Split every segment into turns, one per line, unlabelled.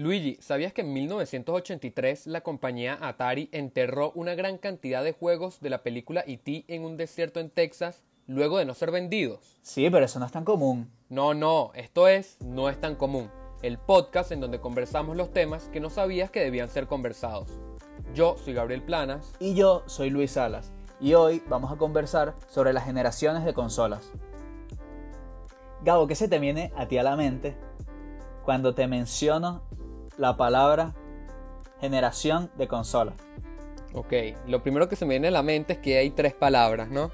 Luigi, ¿sabías que en 1983 la compañía Atari enterró una gran cantidad de juegos de la película E.T. en un desierto en Texas luego de no ser vendidos?
Sí, pero eso no es tan común.
No, no, esto es No es tan común, el podcast en donde conversamos los temas que no sabías que debían ser conversados. Yo soy Gabriel Planas.
Y yo soy Luis Salas. Y hoy vamos a conversar sobre las generaciones de consolas. Gabo, ¿qué se te viene a ti a la mente cuando te menciono la palabra generación de consolas?
Ok, lo primero que se me viene a la mente es que hay tres palabras, ¿no?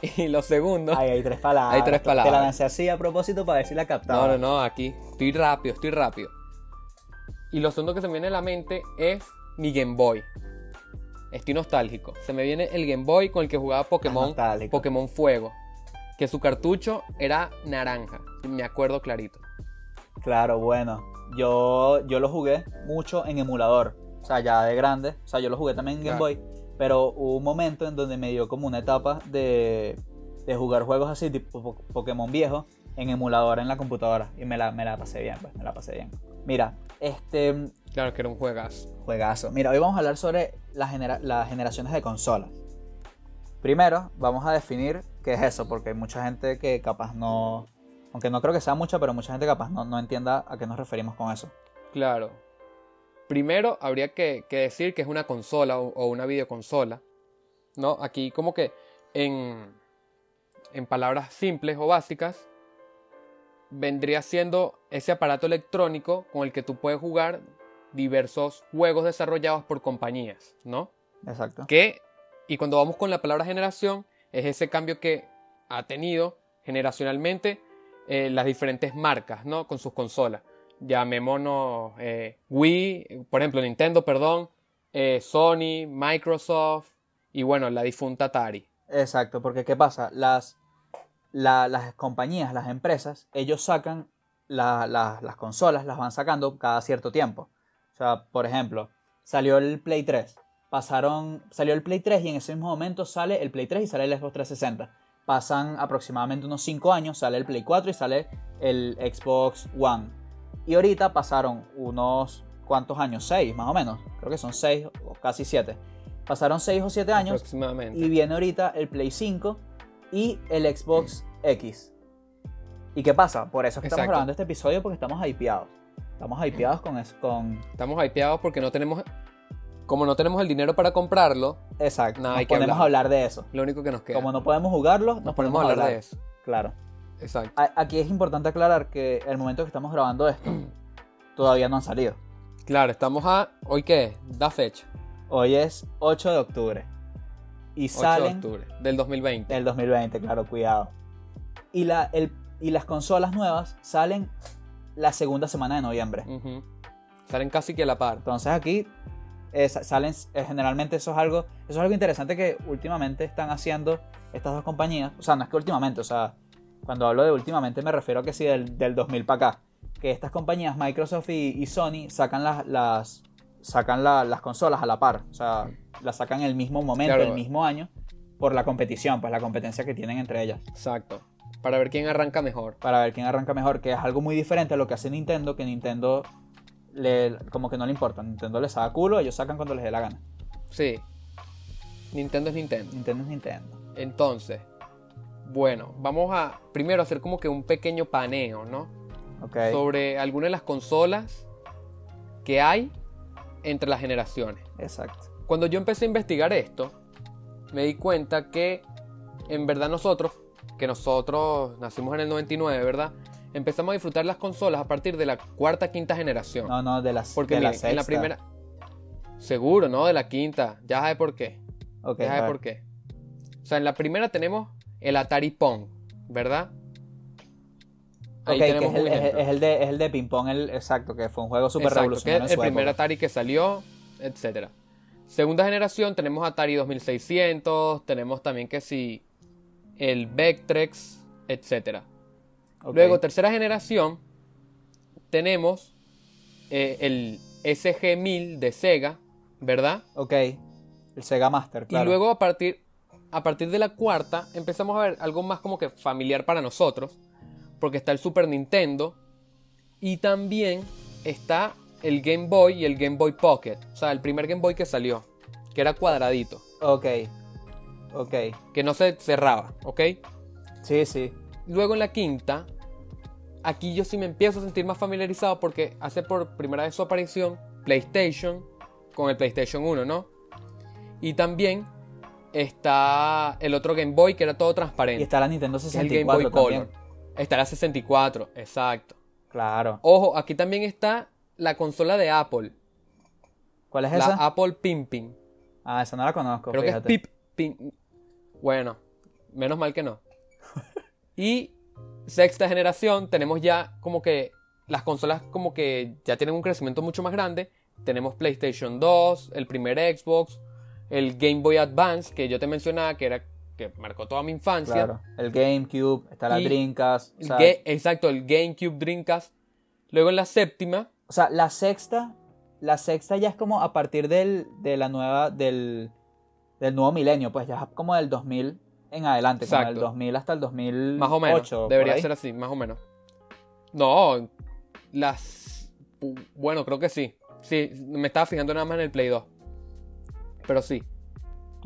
Y lo segundo...
Ay, hay tres palabras.
Hay tres palabras.
Te la lancé así a propósito para ver si la captaba.
No, no, no, aquí. Estoy rápido, estoy rápido. Y lo segundo que se me viene a la mente es mi Game Boy. Estoy nostálgico. Se me viene el Game Boy con el que jugaba Pokémon. Pokémon Fuego. Que su cartucho era naranja. Me acuerdo clarito.
Claro, bueno. Yo, yo lo jugué mucho en emulador. O sea, ya de grande. O sea, yo lo jugué también en Game
Claro.
Boy. Pero hubo un momento en donde me dio como una etapa de, de jugar juegos así, tipo po- Pokémon viejo, en emulador en la computadora. Y me la, me la pasé bien, pues, me la pasé bien. Mira, este
Claro que era un juegazo.
juegazo. Mira, hoy vamos a hablar sobre las, genera- las generaciones de consolas. Primero, vamos a definir qué es eso, porque hay mucha gente que capaz no. Aunque no creo que sea mucha, pero mucha gente capaz no, no entienda a qué nos referimos con eso.
Claro. Primero habría que, que decir que es una consola o, o una videoconsola. ¿No? Aquí como que en, en palabras simples o básicas vendría siendo ese aparato electrónico con el que tú puedes jugar diversos juegos desarrollados por compañías, ¿no?
Exacto.
Que, y cuando vamos con la palabra generación, es ese cambio que ha tenido generacionalmente eh, las diferentes marcas, ¿no? Con sus consolas. Llamémonos eh, Wii, por ejemplo, Nintendo, perdón, eh, Sony, Microsoft y bueno, la difunta Atari.
Exacto, porque ¿qué pasa? Las, la- las compañías, las empresas, ellos sacan la- la- las consolas, las van sacando cada cierto tiempo. O sea, por ejemplo, salió el Play 3. Pasaron, salió el Play 3 y en ese mismo momento sale el Play 3 y sale el Xbox 360. Pasan aproximadamente unos 5 años, sale el Play 4 y sale el Xbox One. Y ahorita pasaron unos cuantos años, 6 más o menos. Creo que son 6 o casi 7. Pasaron 6 o 7 años
aproximadamente.
y viene ahorita el Play 5 y el Xbox X. ¿Y qué pasa? Por eso es que estamos grabando este episodio porque estamos hypeados. Estamos hypeados con eso. Con...
Estamos hypeados porque no tenemos, como no tenemos el dinero para comprarlo,
Exacto.
Nada,
nos
hay que
ponemos a hablar de eso.
lo único que nos queda.
Como no podemos jugarlo, nos,
nos
ponemos
a hablar de eso.
Claro.
Exacto.
A- Aquí es importante aclarar que el momento que estamos grabando esto todavía no han salido.
Claro, estamos a. ¿Hoy qué? Da fecha.
Hoy es 8 de octubre. Y
8
salen
de octubre del 2020.
del 2020, claro, cuidado. Y, la, el, y las consolas nuevas salen la segunda semana de noviembre.
Salen casi que a la par.
Entonces aquí eh, sa- salen, eh, generalmente eso es algo, eso es algo interesante que últimamente están haciendo estas dos compañías. O sea, no es que últimamente, o sea, cuando hablo de últimamente me refiero a que sí del, del 2000 para acá. Que estas compañías, Microsoft y, y Sony, sacan las, las, sacan la- las consolas a la par. O sea, las sacan en el mismo momento,
Claro.
el mismo año, por la competición, pues la competencia que tienen entre ellas.
Exacto. Para ver quién arranca mejor.
Para ver quién arranca mejor, que es algo muy diferente a lo que hace Nintendo, que Nintendo le, como que no le importa. Nintendo les da culo, ellos sacan cuando les dé la gana.
Sí. Nintendo es Nintendo.
Nintendo es Nintendo.
Entonces, bueno, vamos a primero hacer como que un pequeño paneo, ¿no? Sobre algunas de las consolas que hay entre las generaciones.
Exacto.
Cuando yo empecé a investigar esto, me di cuenta que en verdad nosotros, que nosotros nacimos en el 99, ¿verdad? Empezamos a disfrutar las consolas a partir de la cuarta, quinta generación.
No, no, de las
Porque
de la
miren, en la
sexta.
primera... Seguro, ¿no? De la quinta. Ya sabes por qué.
Ok,
Ya sabes por qué. O sea, en la primera tenemos el Atari Pong, ¿verdad? Ahí
Ok, que
tenemos
es el,
un
es,
ejemplo.
es el de, es el de ping pong, el, exacto, que fue un juego súper revolucionario.
el primer
época.
Atari que salió, etc. Segunda generación tenemos Atari 2600, tenemos también que sí, el Vectrex, etc. Luego, tercera generación, tenemos eh, el SG-1000 de Sega, ¿verdad?
Ok, el Sega Master, claro.
Y luego a partir, a partir de la cuarta empezamos a ver algo más como que familiar para nosotros, porque está el Super Nintendo y también está el Game Boy y el Game Boy Pocket. O sea, el primer Game Boy que salió, que era cuadradito,
Ok. Ok.
que no se cerraba, ¿ok?
Sí, sí.
Luego en la quinta, aquí yo sí me empiezo a sentir más familiarizado porque hace por primera vez su aparición PlayStation con el PlayStation 1, ¿no? Y también está el otro Game Boy que era todo
Y
transparente.
está la Nintendo
que es el Game Boy
64
Color. Está la 64, exacto.
Claro.
Ojo, aquí también está la consola de Apple,
¿Cuál es
la
esa?
Apple Pimpin.
Ah, esa no la conozco,
Creo que es Pip. Bueno, menos mal que no. y sexta generación, tenemos ya como que las consolas como que ya tienen un crecimiento mucho más grande. Tenemos PlayStation 2, el primer Xbox, el Game Boy Advance que yo te mencionaba que era que marcó toda mi infancia.
Claro. El GameCube, está la Dreamcast. O sea,
exacto, el GameCube Dreamcast. Luego en la séptima,
o sea, la sexta, la sexta ya es como a partir del, de la nueva, del, del nuevo milenio, pues ya es como del 2000 en adelante, como del
Exacto.
2000 hasta el 2008.
más o menos,
por
debería ser así, más o menos. No, las bueno, creo que sí. Sí, me estaba fijando nada más en el Play 2. Pero sí.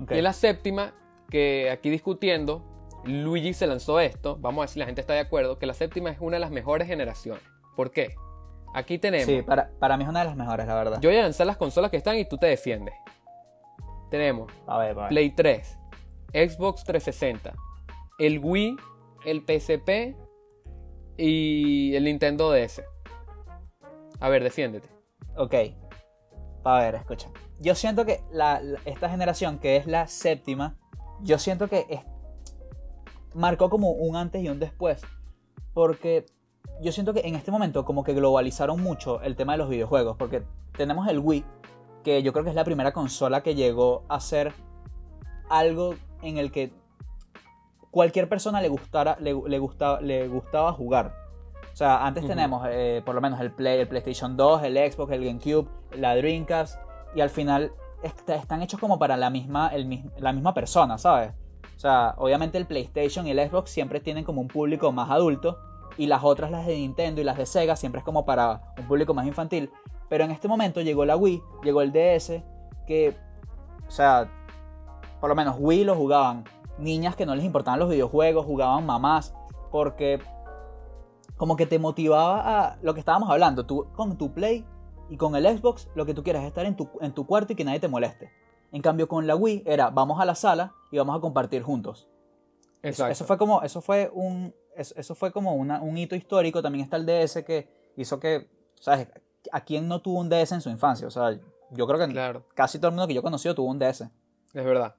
Ok.
Y en la séptima, que aquí discutiendo, Luigi se lanzó esto. Vamos a ver si la gente está de acuerdo. Que la séptima es una de las mejores generaciones. ¿Por qué? Aquí tenemos.
Sí, para, para mí es una de las mejores, la verdad.
Yo voy a lanzar las consolas que están y tú te defiendes. Tenemos
A ver, a ver.
Play 3, Xbox 360, el Wii, el PSP y el Nintendo DS. A ver, defiéndete.
Ok. A ver, escucha. Yo siento que esta generación, que es la séptima, yo siento que es- marcó como un antes y un después. Porque yo siento que en este momento como que globalizaron mucho el tema de los videojuegos. Porque tenemos el Wii, que yo creo que es la primera consola que llegó a ser algo en el que cualquier persona le, gustara, le, le gustaba, le gustaba jugar. O sea, antes tenemos eh, por lo menos el, Play, el PlayStation 2, el Xbox, el GameCube, la Dreamcast, y al final est- están hechos como para la misma, el, la misma persona, ¿sabes? O sea, obviamente el PlayStation y el Xbox siempre tienen como un público más adulto, y las otras, las de Nintendo y las de Sega, siempre es como para un público más infantil. Pero en este momento llegó la Wii, llegó el DS, que, o sea, por lo menos Wii lo jugaban niñas que no les importaban los videojuegos, jugaban mamás, porque como que te motivaba a lo que estábamos hablando, tú con tu Play y con el Xbox lo que tú quieras es estar en tu, en tu cuarto y que nadie te moleste. En cambio con la Wii era vamos a la sala y vamos a compartir juntos. Eso, eso fue como eso fue un eso, eso fue como una- un hito histórico, también está el DS que hizo que, ¿sabes? ¿A quién no tuvo un DS en su infancia? O sea, yo creo que
Claro,
casi todo el mundo que yo conocí tuvo un DS.
es verdad.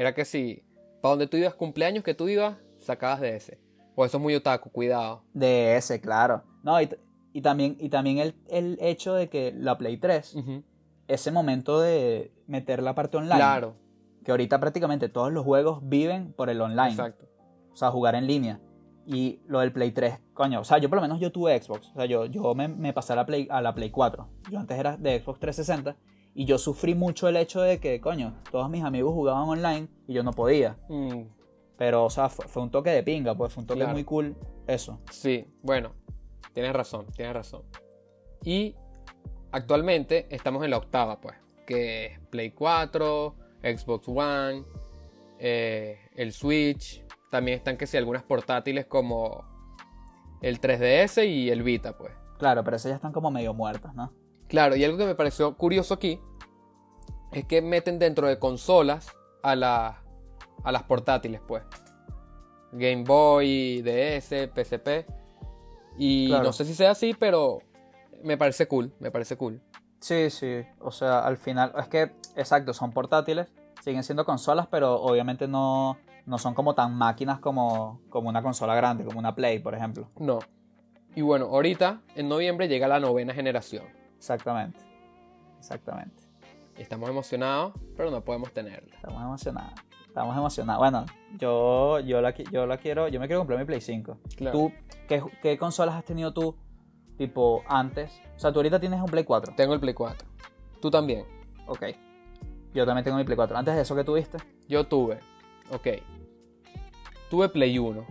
Era que si, para donde tú ibas, cumpleaños que tú ibas, sacabas de ese. O eso es muy otaku, cuidado.
DS, claro. No, y, y también, y también el, el hecho de que la Play 3,
Ujú.
ese momento de meter la parte online,
Claro,
que ahorita prácticamente todos los juegos viven por el online,
exacto.
o sea, jugar en línea. Y lo del Play 3, coño, o sea, yo por lo menos yo tuve Xbox, o sea, yo, yo me, me pasé a la, Play, a la Play 4, yo antes era de Xbox 360, y yo sufrí mucho el hecho de que, coño, todos mis amigos jugaban online y yo no podía.
Mm,
Pero, o sea, fue, fue un toque de pinga, pues fue un toque
Claro.
muy cool eso.
Sí, bueno, tienes razón, tienes razón. Y actualmente estamos en la octava, pues, que es Play 4, Xbox One, eh, el Switch. También están que sí, algunas portátiles como el 3DS y el Vita, pues.
Claro, pero esas ya están como medio muertas, ¿no?
Claro, y algo que me pareció curioso aquí es que meten dentro de consolas a, la- a las portátiles, pues. Game Boy, DS, PSP. Y
Claro.
no sé si sea así, pero me parece cool, me parece cool.
Sí, sí. O sea, al final, es que, exacto, son portátiles, siguen siendo consolas, pero obviamente no, no son como tan máquinas como, como una consola grande, como una Play, por ejemplo.
No. Y bueno, ahorita, en noviembre, llega la novena generación.
Exactamente. Exactamente.
Estamos emocionados, pero no podemos tenerla.
Estamos emocionados. Estamos emocionados. Bueno, yo, yo, la, yo la quiero, yo me quiero comprar mi Play 5.
Claro.
¿Tú qué, qué consolas has tenido tú, tipo, antes? O sea, tú ahorita tienes un Play 4.
Tengo el Play 4. Tú también.
Ok. Yo también tengo mi Play 4. Antes de eso, ¿qué tuviste?
Yo tuve, ok. Tuve Play 1.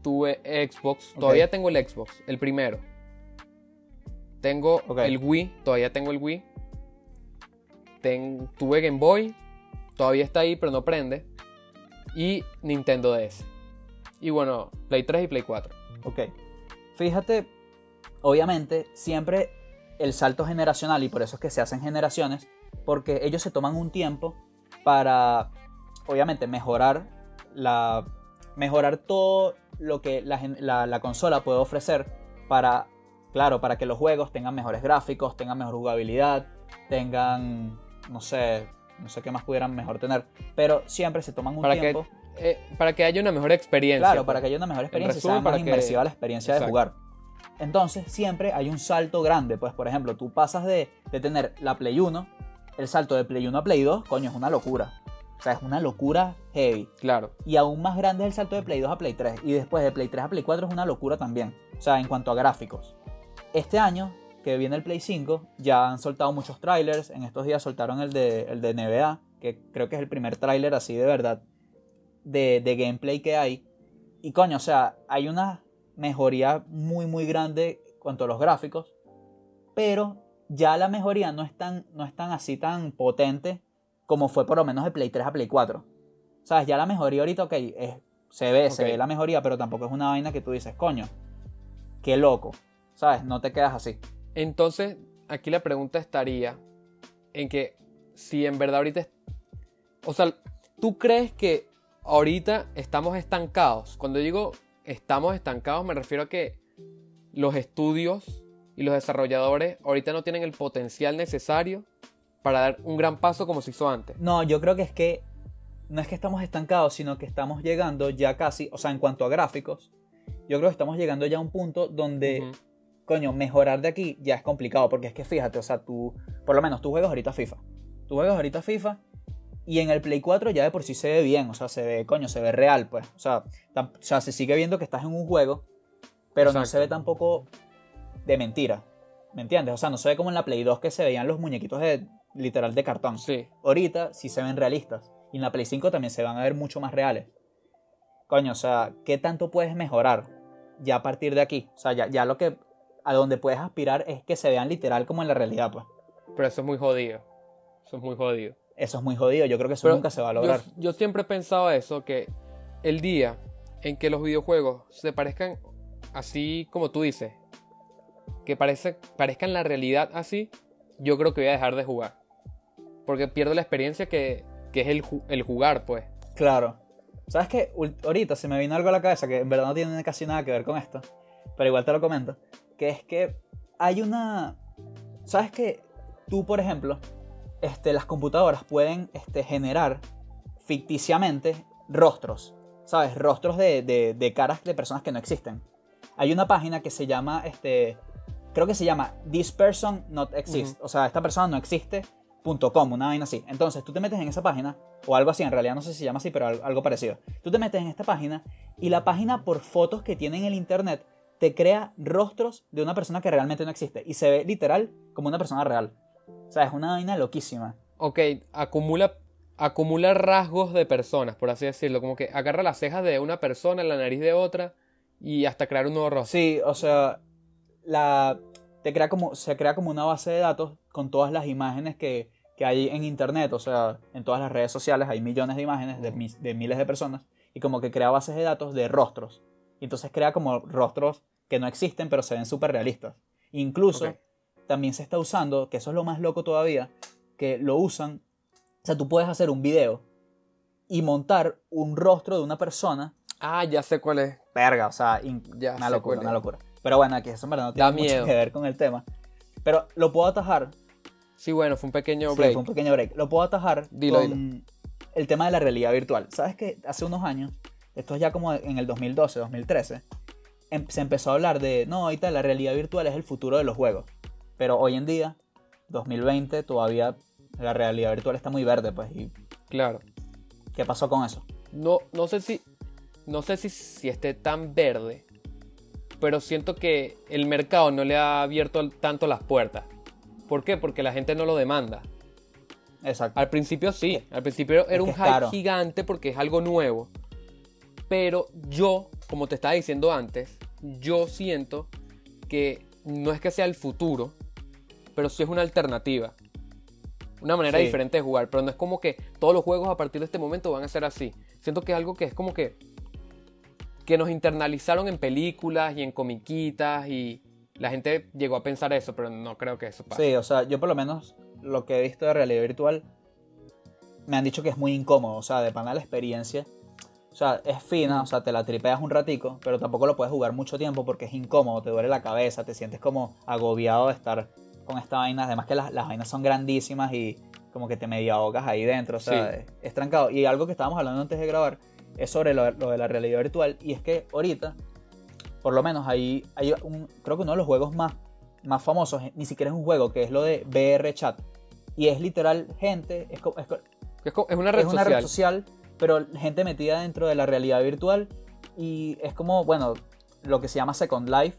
Tuve Xbox. Todavía tengo el Xbox, el primero. Tengo el Wii, todavía tengo el Wii. Ten- tuve Game Boy, todavía está ahí, pero no prende. Y Nintendo DS. Y bueno, Play 3 y Play 4.
Ok. Fíjate, obviamente, siempre el salto generacional, y por eso es que se hacen generaciones, porque ellos se toman un tiempo para, obviamente, mejorar la. mejorar todo lo que la- la consola puede ofrecer para. Claro, para que los juegos tengan mejores gráficos, tengan mejor jugabilidad, tengan. no sé. No sé qué más pudieran mejor tener. Pero siempre se toman un
Para que,
tiempo.
eh, para que haya una mejor experiencia.
Claro,
pues.
para que haya una mejor experiencia y sea más
para que-
inmersiva la experiencia de jugar. Entonces, siempre hay un salto grande. Pues, por ejemplo, tú pasas de, de tener la Play 1, el salto de Play 1 a Play 2, coño, es una locura. O sea, es una locura heavy.
Claro.
Y aún más grande es el salto de Play 2 a Play 3. Y después de Play 3 a Play 4 es una locura también. O sea, en cuanto a gráficos. Este año, que viene el Play 5, ya han soltado muchos trailers. En estos días soltaron el de, el de NBA, que creo que es el primer tráiler así de verdad de, de gameplay que hay. Y coño, o sea, hay una mejoría muy, muy grande cuanto a los gráficos. Pero ya la mejoría no es tan, no es tan así tan potente como fue por lo menos de Play 3 a Play 4. ¿Sabes? Ya la mejoría ahorita, ok, es- se ve, se ve la mejoría, pero tampoco es una vaina que tú dices, coño, qué loco. ¿Sabes? No te quedas así.
Entonces, aquí la pregunta estaría en que si en verdad ahorita... es- O sea, ¿tú crees que ahorita estamos estancados? Cuando digo estamos estancados me refiero a que los estudios y los desarrolladores ahorita no tienen el potencial necesario para dar un gran paso como se hizo antes.
No, yo creo que es que no es que estamos estancados, sino que estamos llegando ya casi, o sea, en cuanto a gráficos, yo creo que estamos llegando ya a un punto donde. Coño, mejorar de aquí ya es complicado, porque es que fíjate, o sea, tú, por lo menos tú juegas ahorita FIFA, tú juegas ahorita FIFA y en el Play 4 ya de por sí se ve bien, o sea, se ve, coño, se ve real, pues, o sea, o sea se sigue viendo que estás en un juego, pero no se ve tampoco de mentira, ¿me entiendes? O sea, no se ve como en la Play 2 que se veían los muñequitos de, literal de cartón
Sí.
ahorita sí se ven realistas. Y en la Play 5 también se van a ver mucho más reales. Coño, o sea, ¿qué tanto puedes mejorar ya a partir de aquí? O sea, ya, ya lo que a donde puedes aspirar es que se vean literal como en la realidad, pues.
Pero eso es muy jodido. Eso es muy jodido.
Eso es muy jodido, yo creo que eso
Pero
nunca se va a lograr.
Yo, siempre he pensado eso, que el día en que los videojuegos se parezcan así como tú dices, que parece, parezcan la realidad así, yo creo que voy a dejar de jugar. Porque pierdo la experiencia que, que es el, el jugar, pues.
Claro. ¿Sabes qué? Ahorita se me vino algo a la cabeza que en verdad no tiene casi nada que ver con esto, pero igual te lo comento, que es que hay una... ¿Sabes que Tú, por ejemplo, este, las computadoras pueden este, generar ficticiamente rostros, ¿sabes? Rostros de, de- de caras de personas que no existen. Hay una página que se llama, este, creo que se llama This Person Not Exist, o sea, esta persona no existe. .com, una vaina así. Entonces tú te metes en esa página, o algo así, en realidad no sé si se llama así, pero al- algo parecido. Tú te metes en esta página y la página por fotos que tiene en el internet te crea rostros de una persona que realmente no existe y se ve literal como una persona real. O sea, es una vaina loquísima.
Ok, acumula, acumula rasgos de personas, por así decirlo. Como que agarra las cejas de una persona, la nariz de otra, y hasta crear un nuevo rostro.
Sí, o sea, la, te crea como, se crea como una base de datos con todas las imágenes que, que hay en internet, o sea, en todas las redes sociales hay millones de imágenes de, de miles de personas y como que crea bases de datos de rostros. Y entonces crea como rostros que no existen pero se ven súper realistas. Incluso
Ok.
también se está usando, que eso es lo más loco todavía, que lo usan, o sea, tú puedes hacer un video y montar un rostro de una persona
Ah, ya sé cuál es.
verga, o sea,
Ya
una locura, una locura. Pero bueno, aquí eso en verdad no
Da
tiene mucho
miedo.
que ver con el tema. Pero lo puedo atajar,
Sí, bueno, fue un pequeño
sí,
break.
fue un pequeño break, lo puedo atajar
Dilo,
con el tema de la realidad virtual. ¿Sabes que hace unos años, esto es ya como en el 2012, 2013, em- se empezó a hablar de, no, ahorita la realidad virtual es el futuro de los juegos. Pero hoy en día, 2020, todavía la realidad virtual está muy verde, pues. ¿Y
Claro.
qué pasó con eso?
No, no sé si. No sé si, si esté tan verde. Pero siento que el mercado no le ha abierto tanto las puertas. ¿Por qué? Porque la gente no lo demanda.
Exacto.
Al principio sí. Al principio era
que
un
es
hype
caro.
gigante porque es algo nuevo. Pero yo, como te estaba diciendo antes, yo siento que no es que sea el futuro, pero sí es una alternativa. Una manera
Sí.
diferente de jugar, pero no es como que todos los juegos a partir de este momento van a ser así. Siento que es algo que es como que que nos internalizaron en películas y en comiquitas y la gente llegó a pensar eso, pero no creo que eso pase.
Sí, o sea, yo por lo menos lo que he visto de realidad virtual me han dicho que es muy incómodo, o sea, de pana la experiencia. O sea, es fina, o sea, te la tripeas un ratico, pero tampoco lo puedes jugar mucho tiempo porque es incómodo, te duele la cabeza, te sientes como agobiado de estar con esta vaina. Además que las, las vainas son grandísimas y como que te medio ahogas ahí dentro, o sea,
Sí.
es, es trancado. Y algo que estábamos hablando antes de grabar es sobre lo, lo de la realidad virtual y es que ahorita, por lo menos ahí hay un, creo que uno de los juegos más, más famosos, ni siquiera es un juego, que es lo de VR Chat. Y es literal gente, es, es
es una red
es una
social.
red social, pero gente metida dentro de la realidad virtual y es como, bueno, lo que se llama Second Life,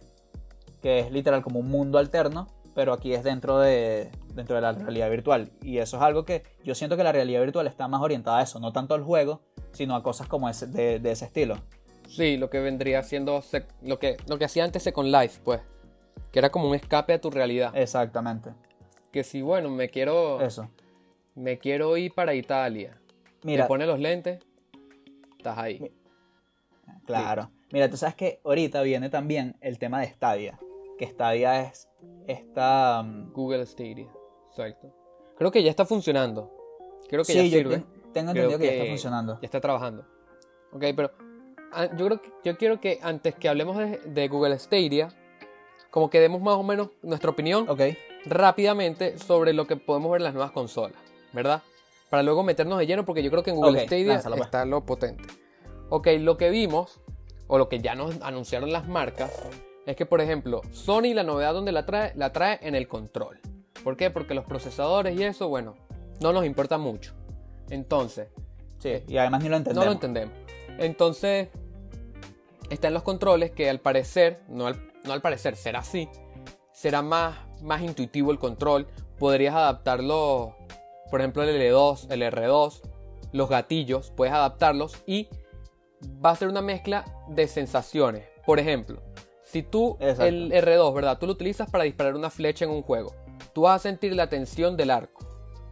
que es literal como un mundo alterno, pero aquí es dentro de, dentro de la realidad virtual. Y eso es algo que yo siento que la realidad virtual está más orientada a eso, no tanto al juego, sino a cosas como ese, de, de ese estilo.
Sí, lo que vendría siendo lo que, lo que hacía antes Second Life, pues. Que era como un escape a tu realidad.
Exactamente,
Que si, bueno, me quiero,
eso.
me quiero ir para Italia.
Mira,
Te pones los lentes, estás ahí.
Claro. Mira, tú sabes que ahorita viene también el tema de Stadia. Que Stadia es esta. mm,
Google Stadia. Exacto. Creo que ya está funcionando. Creo que
sí,
ya
yo
sirve.
ten- tengo entendido que, ya está funcionando.
Ya está trabajando. Ok, pero ah, yo creo que yo quiero que antes que hablemos de, de Google Stadia, como que demos más o menos nuestra opinión
Ok.
rápidamente sobre lo que podemos ver en las nuevas consolas, ¿verdad? Para luego meternos de lleno, porque yo creo que en Google Stadia
lánzalo, pues.
está lo potente. Ok, lo que vimos, o lo que ya nos anunciaron las marcas, es que, por ejemplo, Sony la novedad donde la trae, la trae en el control. ¿Por qué? Porque los procesadores y eso, bueno, no nos importa mucho. Entonces,
Sí, y además ni lo entendemos.
no lo entendemos. Entonces, está en los controles que al parecer, no al, no al parecer, será así, será más, más intuitivo el control. Podrías adaptarlo, por ejemplo, el L2, el R2, los gatillos, puedes adaptarlos y va a ser una mezcla de sensaciones. Por ejemplo, si tú
Exacto.
el R2, ¿verdad? Tú lo utilizas para disparar una flecha en un juego. Tú vas a sentir la tensión del arco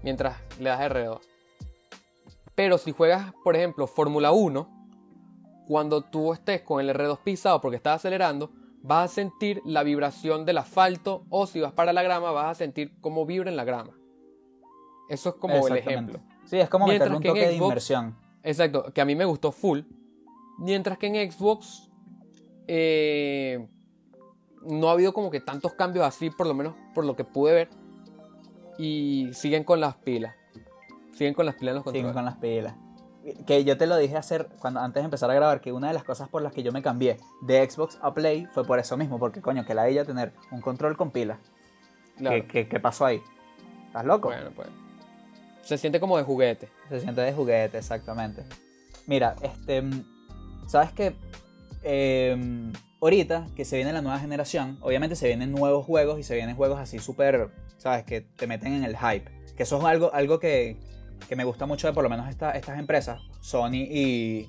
mientras le das R2. Pero si juegas, por ejemplo, Fórmula 1, cuando tú estés con el R2 pisado porque estás acelerando, vas a sentir la vibración del asfalto o si vas para la grama vas a sentir cómo vibra en la grama. Eso es como el ejemplo.
Sí, es como
Mientras
meterle un toque de
Xbox-
inmersión.
Exacto, que a mí me gustó full. Mientras que en Xbox eh, no ha habido como que tantos cambios así, por lo menos por lo que pude ver. Y siguen con las pilas. Siguen con las pilas en los
Siguen
controles.
con las pilas. Que yo te lo dije hacer cuando antes de empezar a grabar, que una de las cosas por las que yo me cambié de Xbox a Play fue por eso mismo, porque coño, que la ella tener un control con pilas.
Claro.
¿Qué, qué, qué pasó ahí? ¿Estás loco?
Bueno, pues. Se siente como de juguete.
Se siente de juguete, exactamente. Mira, este. ¿Sabes qué? Em, ahorita que se viene la nueva generación, obviamente se vienen nuevos juegos y se vienen juegos así súper. ¿Sabes? Que te meten en el hype. Que eso es algo, algo que, que me gusta mucho de por lo menos esta- estas empresas, Sony y,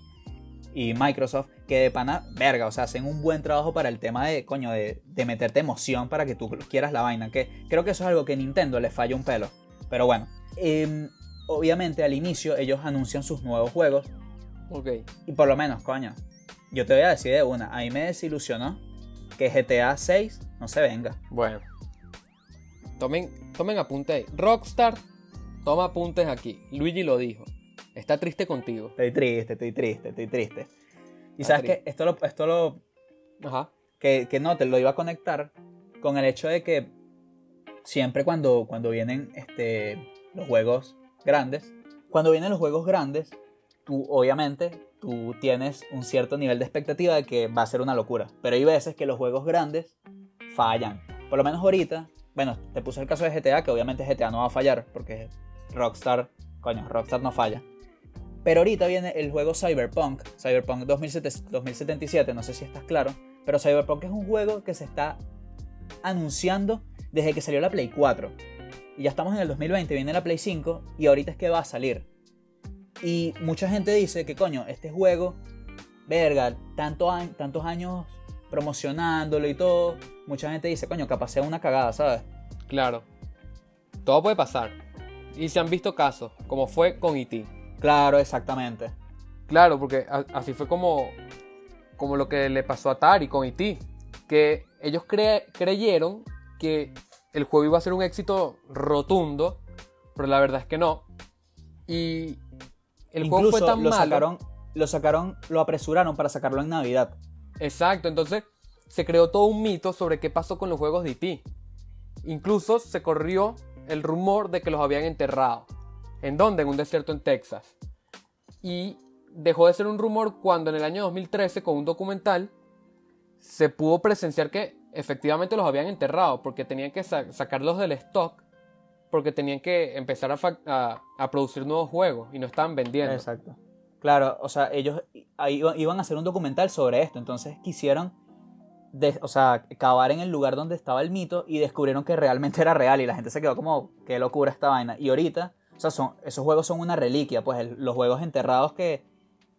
y Microsoft, que de pana, verga, o sea, hacen un buen trabajo para el tema de, coño, de, de meterte emoción para que tú quieras la vaina. Que creo que eso es algo que Nintendo le falla un pelo. Pero bueno, em, obviamente al inicio ellos anuncian sus nuevos juegos
Ok.
y por lo menos, coño, yo te voy a decir de una, a mí me desilusionó que GTA 6 no se venga.
Bueno. Tomen, tomen apunte ahí. Rockstar, toma apuntes aquí. Luigi lo dijo. Está triste contigo.
Estoy triste, estoy triste, estoy triste. Y
Está
sabes que esto lo, esto lo,
Ajá.
que, que no, te lo iba a conectar con el hecho de que siempre cuando, cuando vienen este, los juegos grandes, cuando vienen los juegos grandes, tú obviamente tú tienes un cierto nivel de expectativa de que va a ser una locura. Pero hay veces que los juegos grandes fallan. Por lo menos ahorita, bueno, te puse el caso de GTA, que obviamente GTA no va a fallar, porque Rockstar, coño, Rockstar no falla. Pero ahorita viene el juego Cyberpunk, Cyberpunk 2007 2077, no sé si estás claro, pero Cyberpunk es un juego que se está anunciando desde que salió la Play 4. Y ya estamos en el 2020, viene la Play 5 y ahorita es que va a salir. Y mucha gente dice que coño, este juego, verga, tanto tantos años promocionándolo y todo, mucha gente dice, coño, capaz sea una cagada, ¿sabes?
Claro. Todo puede pasar. Y se han visto casos, como fue con E.T.
Claro, exactamente.
Claro, porque así fue como, como lo que le pasó a Atari con E.T. Que ellos cre- creyeron que el juego iba a ser un éxito rotundo, pero la verdad es que no. Y el juego fue tan
lo
malo.
sacaron, lo sacaron, lo apresuraron para sacarlo en Navidad.
Exacto, entonces se creó todo un mito sobre qué pasó con los juegos de E.T. Incluso se corrió el rumor de que los habían enterrado. ¿En dónde? En un desierto en Texas. Y dejó de ser un rumor cuando en el año 2013, con un documental, se pudo presenciar que efectivamente los habían enterrado porque tenían que sa- sacarlos del stock porque tenían que empezar a, producir nuevos juegos y no estaban vendiendo.
Exacto. Claro, o sea, ellos iban a hacer un documental sobre esto, entonces quisieron, de- o sea, cavar en el lugar donde estaba el mito y descubrieron que realmente era real y la gente se quedó como, qué locura esta vaina. Y ahorita, o sea, esos juegos son una reliquia, pues los juegos enterrados que,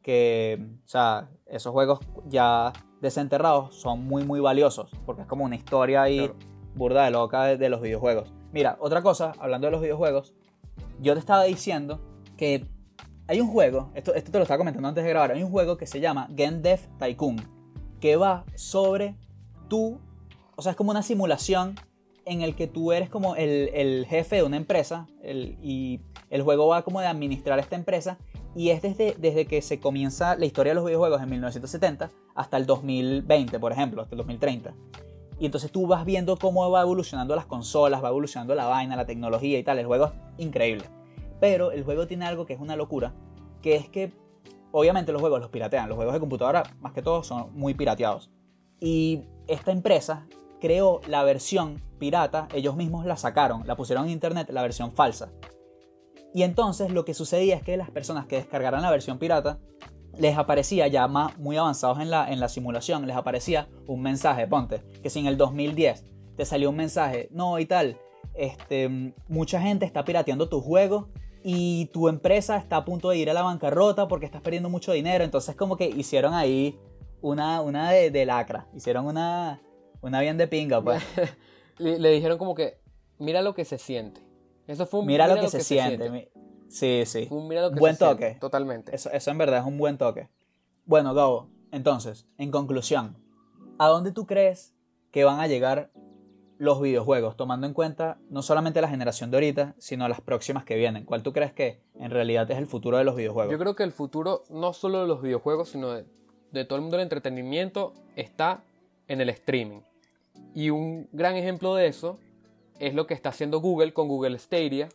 que, o sea, esos juegos ya desenterrados son muy, muy valiosos, porque es como una historia ahí
Claro.
burda de loca de, de los videojuegos. Mira, otra cosa, hablando de los videojuegos, yo te estaba diciendo que hay un juego, esto, esto te lo estaba comentando antes de grabar, hay un juego que se llama Gen Dev Tycoon, que va sobre tú, o sea, es como una simulación en el que tú eres como el, el jefe de una empresa el- y el juego va como de administrar esta empresa y es desde, desde que se comienza la historia de los videojuegos en 1970 hasta el 2020, por ejemplo, hasta el 2030. Y entonces tú vas viendo cómo va evolucionando las consolas, va evolucionando la vaina, la tecnología y tal. El juego es increíble. Pero el juego tiene algo que es una locura, que es que obviamente los juegos los piratean. Los juegos de computadora, más que todo, son muy pirateados. Y esta empresa creó la versión pirata, ellos mismos la sacaron, la pusieron en internet, la versión falsa. Y entonces lo que sucedía es que las personas que descargaran la versión pirata les aparecía ya más, muy avanzados en la, en la simulación, les aparecía un mensaje, ponte, que si en el 2010 te salió un mensaje, no y tal, este, mucha gente está pirateando tu juego y tu empresa está a punto de ir a la bancarrota porque estás perdiendo mucho dinero, entonces como que hicieron ahí una, una de, de lacra, hicieron una, una bien de pinga, pues.
Le, le dijeron como que, mira lo que se siente. Eso fue un
Mira, lo que, se, siente. Sí, sí.
Mira lo que
Buen
se siente,
toque.
Totalmente.
Eso, eso en verdad es un buen toque. Bueno, Gabo, entonces, en conclusión, ¿a dónde tú crees que van a llegar los videojuegos, tomando en cuenta no solamente la generación de ahorita, sino las próximas que vienen? ¿Cuál tú crees que en realidad es el futuro de los videojuegos?
Yo creo que el futuro, no solo de los videojuegos, sino de, de todo el mundo del entretenimiento, está en el streaming. Y un gran ejemplo de eso es lo que está haciendo Google con Google Stadia,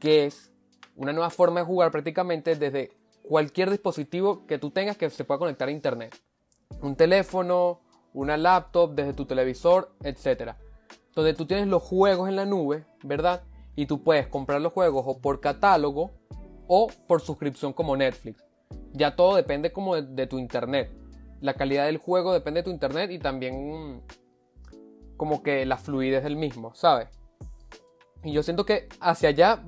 que es una nueva forma de jugar prácticamente desde cualquier dispositivo que tú tengas que se pueda conectar a internet. Un teléfono, una laptop, desde tu televisor, etc. Donde tú tienes los juegos en la nube, ¿verdad? Y tú puedes comprar los juegos o por catálogo o por suscripción como Netflix. Ya todo depende como de, tu internet. La calidad del juego depende de tu internet y también como que la fluidez del mismo, ¿sabes? Y yo siento que hacia allá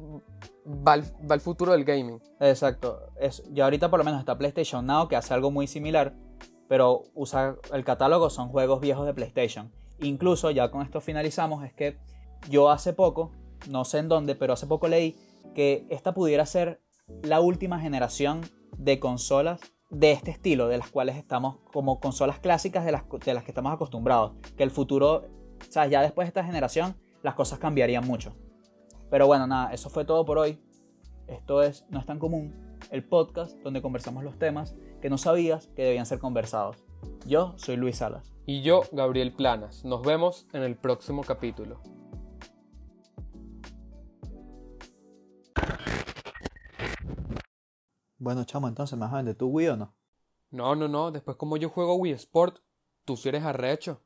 va el futuro del gaming.
Exacto. Es, ya ahorita por lo menos está PlayStation Now, que hace algo muy similar, pero usa el catálogo, son juegos viejos de PlayStation. Incluso, ya con esto finalizamos, es que yo hace poco, no sé en dónde, pero hace poco leí que esta pudiera ser la última generación de consolas de este estilo, de las cuales estamos como consolas clásicas de las, de las que estamos acostumbrados. Que el futuro, o sea, ya después de esta generación, las cosas cambiarían mucho. Pero bueno, nada, eso fue todo por hoy. Esto es No es tan común, el podcast donde conversamos los temas que no sabías que debían ser conversados. Yo soy Luis Salas.
Y yo, Gabriel Planas. Nos vemos en el próximo capítulo.
Bueno, chamo, entonces me vas a vender tu Wii o no?
No, no, no. Después como yo juego Wii Sport, tú sí eres arrecho.